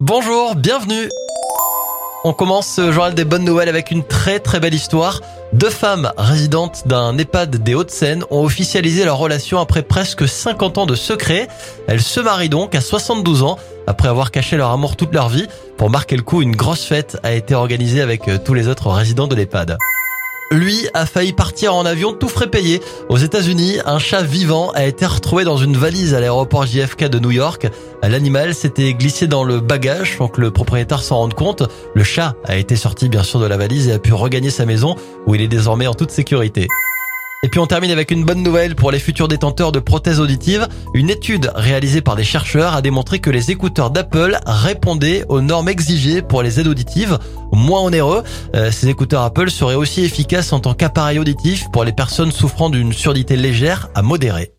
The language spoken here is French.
Bonjour, bienvenue. On commence ce journal des bonnes nouvelles avec une très très belle histoire. Deux femmes résidentes d'un EHPAD des Hauts-de-Seine ont officialisé leur relation après presque 50 ans de secret. Elles se marient donc à 72 ans après avoir caché leur amour toute leur vie. Pour marquer le coup, une grosse fête a été organisée avec euh, tous les autres résidents de l'EHPAD. Lui a failli partir en avion tout frais payé. Aux États-Unis, un chat vivant a été retrouvé dans une valise à l'aéroport JFK de New York. L'animal s'était glissé dans le bagage sans le propriétaire s'en rende compte. Le chat a été sorti bien sûr de la valise et a pu regagner sa maison où il est désormais en toute sécurité. Et puis on termine avec une bonne nouvelle pour les futurs détenteurs de prothèses auditives. Une étude réalisée par des chercheurs a démontré que les écouteurs d'Apple répondaient aux normes exigées pour les aides auditives, moins onéreux. Euh, ces écouteurs Apple seraient aussi efficaces en tant qu'appareil auditif pour les personnes souffrant d'une surdité légère à modérée.